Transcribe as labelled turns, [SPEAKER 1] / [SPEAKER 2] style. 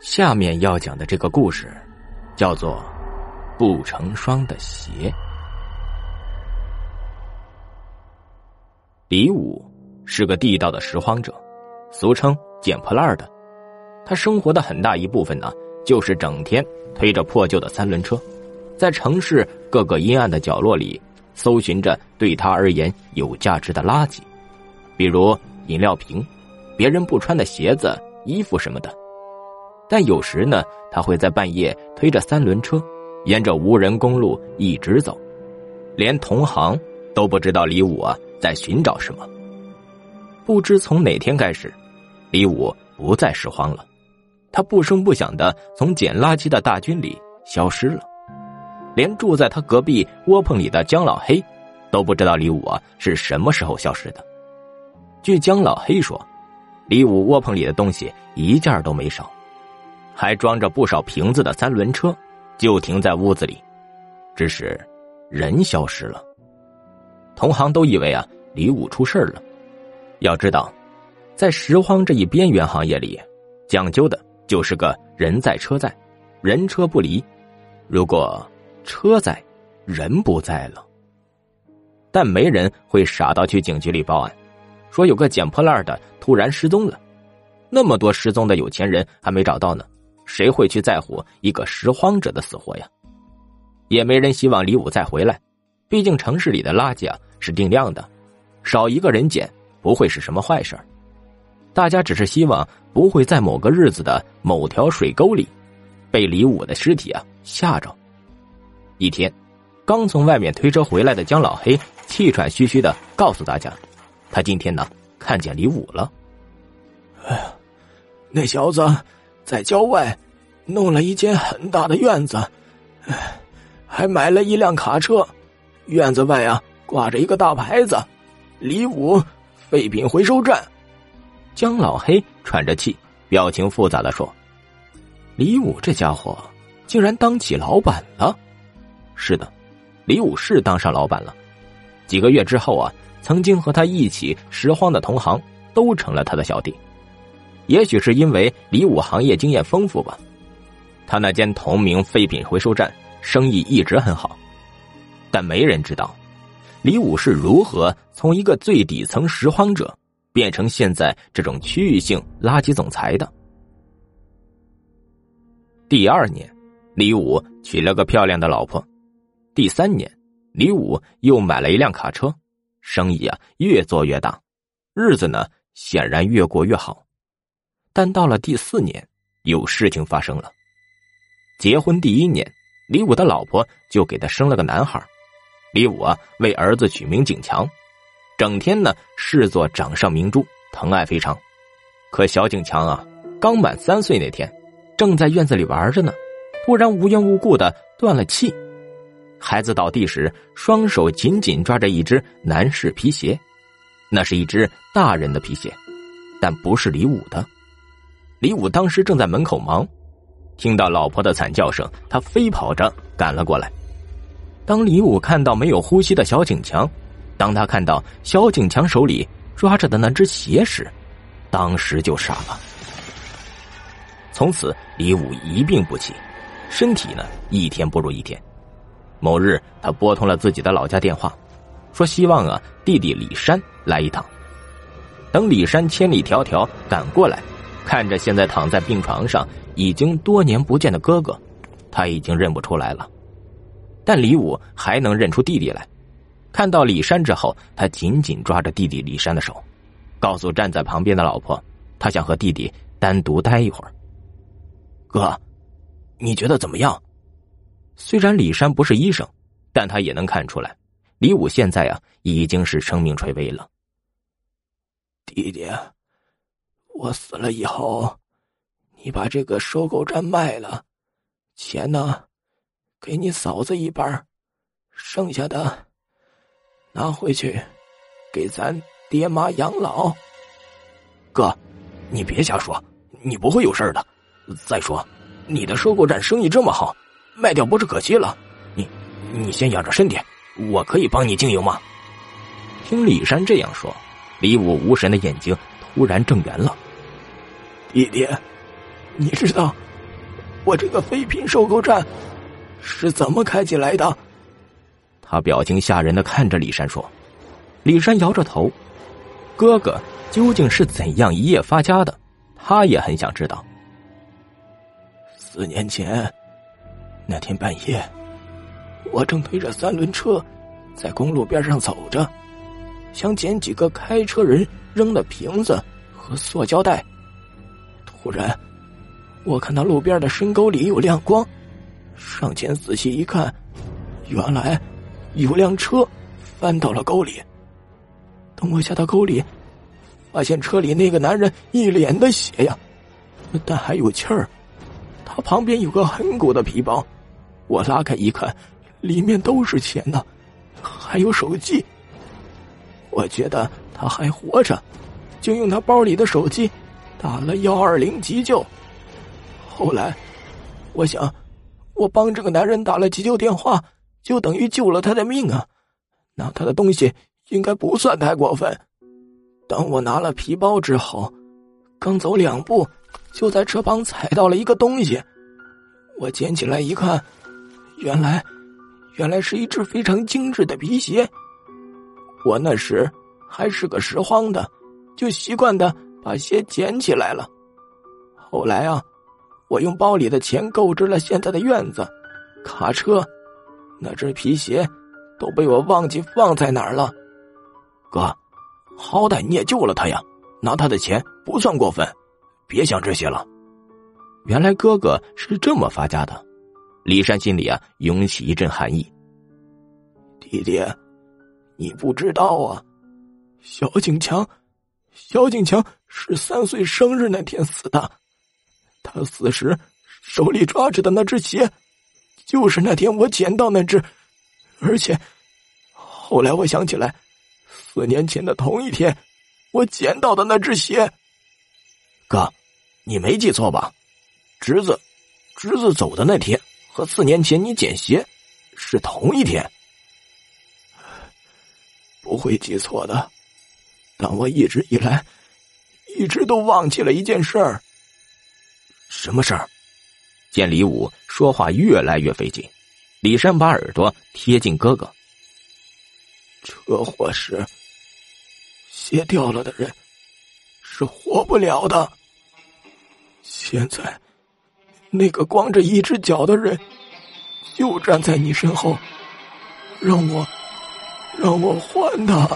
[SPEAKER 1] 下面要讲的这个故事，叫做《不成双的鞋》。李武是个地道的拾荒者，俗称捡破烂的。他生活的很大一部分呢，就是整天推着破旧的三轮车，在城市各个阴暗的角落里搜寻着对他而言有价值的垃圾，比如饮料瓶、别人不穿的鞋子、衣服什么的。但有时呢，他会在半夜推着三轮车，沿着无人公路一直走，连同行都不知道李武啊在寻找什么。不知从哪天开始，李武不再拾荒了，他不声不响的从捡垃圾的大军里消失了，连住在他隔壁窝棚里的姜老黑，都不知道李武啊是什么时候消失的。据姜老黑说，李武窝棚里的东西一件都没少。还装着不少瓶子的三轮车，就停在屋子里，只是人消失了。同行都以为啊，李武出事了。要知道，在拾荒这一边缘行业里，讲究的就是个人在车在，人车不离。如果车在，人不在了，但没人会傻到去警局里报案，说有个捡破烂的突然失踪了。那么多失踪的有钱人还没找到呢。谁会去在乎一个拾荒者的死活呀？也没人希望李武再回来，毕竟城市里的垃圾啊是定量的，少一个人捡不会是什么坏事大家只是希望不会在某个日子的某条水沟里，被李武的尸体啊吓着。一天，刚从外面推车回来的姜老黑气喘吁吁的告诉大家，他今天呢看见李武了。
[SPEAKER 2] 哎呀，那小子。在郊外，弄了一间很大的院子，还买了一辆卡车。院子外啊，挂着一个大牌子：“李武废品回收站。”
[SPEAKER 1] 姜老黑喘着气，表情复杂的说：“李武这家伙竟然当起老板了。”是的，李武是当上老板了。几个月之后啊，曾经和他一起拾荒的同行都成了他的小弟。也许是因为李武行业经验丰富吧，他那间同名废品回收站生意一直很好，但没人知道，李武是如何从一个最底层拾荒者变成现在这种区域性垃圾总裁的。第二年，李武娶了个漂亮的老婆，第三年，李武又买了一辆卡车，生意啊越做越大，日子呢显然越过越好。但到了第四年，有事情发生了。结婚第一年，李武的老婆就给他生了个男孩。李武啊，为儿子取名景强，整天呢视作掌上明珠，疼爱非常。可小景强啊，刚满三岁那天，正在院子里玩着呢，突然无缘无故的断了气。孩子倒地时，双手紧紧抓着一只男士皮鞋，那是一只大人的皮鞋，但不是李武的。李武当时正在门口忙，听到老婆的惨叫声，他飞跑着赶了过来。当李武看到没有呼吸的小景强，当他看到小景强手里抓着的那只鞋时，当时就傻了。从此，李武一病不起，身体呢一天不如一天。某日，他拨通了自己的老家电话，说希望啊弟弟李山来一趟。等李山千里迢迢赶过来。看着现在躺在病床上已经多年不见的哥哥，他已经认不出来了。但李武还能认出弟弟来。看到李山之后，他紧紧抓着弟弟李山的手，告诉站在旁边的老婆，他想和弟弟单独待一会儿。
[SPEAKER 2] 哥，你觉得怎么样？
[SPEAKER 1] 虽然李山不是医生，但他也能看出来，李武现在啊已经是生命垂危了。
[SPEAKER 2] 弟弟。我死了以后，你把这个收购站卖了，钱呢，给你嫂子一半，剩下的拿回去给咱爹妈养老。哥，你别瞎说，你不会有事的。再说，你的收购站生意这么好，卖掉不是可惜了？你，你先养着身体，我可以帮你经营吗？
[SPEAKER 1] 听李山这样说，李武无神的眼睛突然睁圆了。
[SPEAKER 2] 弟弟，你知道我这个废品收购站是怎么开起来的？
[SPEAKER 1] 他表情吓人的看着李山说：“李山摇着头，哥哥究竟是怎样一夜发家的？他也很想知道。
[SPEAKER 2] 四年前那天半夜，我正推着三轮车在公路边上走着，想捡几个开车人扔的瓶子和塑胶袋。突然，我看到路边的深沟里有亮光，上前仔细一看，原来……”有辆车翻到了沟里。等我下到沟里，发现车里那个男人一脸的血呀，但还有气儿。他旁边有个很鼓的皮包，我拉开一看，里面都是钱呢，还有手机。我觉得他还活着，就用他包里的手机打了幺二零急救。后来，我想，我帮这个男人打了急救电话。就等于救了他的命啊！拿他的东西应该不算太过分。当我拿了皮包之后，刚走两步，就在车旁踩到了一个东西。我捡起来一看，原来，原来是一只非常精致的皮鞋。我那时还是个拾荒的，就习惯的把鞋捡起来了。后来啊，我用包里的钱购置了现在的院子、卡车。那只皮鞋都被我忘记放在哪儿了，哥，好歹你也救了他呀，拿他的钱不算过分，别想这些了。
[SPEAKER 1] 原来哥哥是这么发家的，李山心里啊涌起一阵寒意。
[SPEAKER 2] 弟弟，你不知道啊，小景强，小景强是三岁生日那天死的，他死时手里抓着的那只鞋。就是那天我捡到那只，而且后来我想起来，四年前的同一天，我捡到的那只鞋。
[SPEAKER 1] 哥，你没记错吧？侄子，侄子走的那天和四年前你捡鞋是同一天。
[SPEAKER 2] 不会记错的，但我一直以来一直都忘记了一件事儿。
[SPEAKER 1] 什么事儿？见李武说话越来越费劲，李山把耳朵贴近哥哥。
[SPEAKER 2] 车祸时，鞋掉了的人是活不了的。现在，那个光着一只脚的人就站在你身后，让我，让我换他。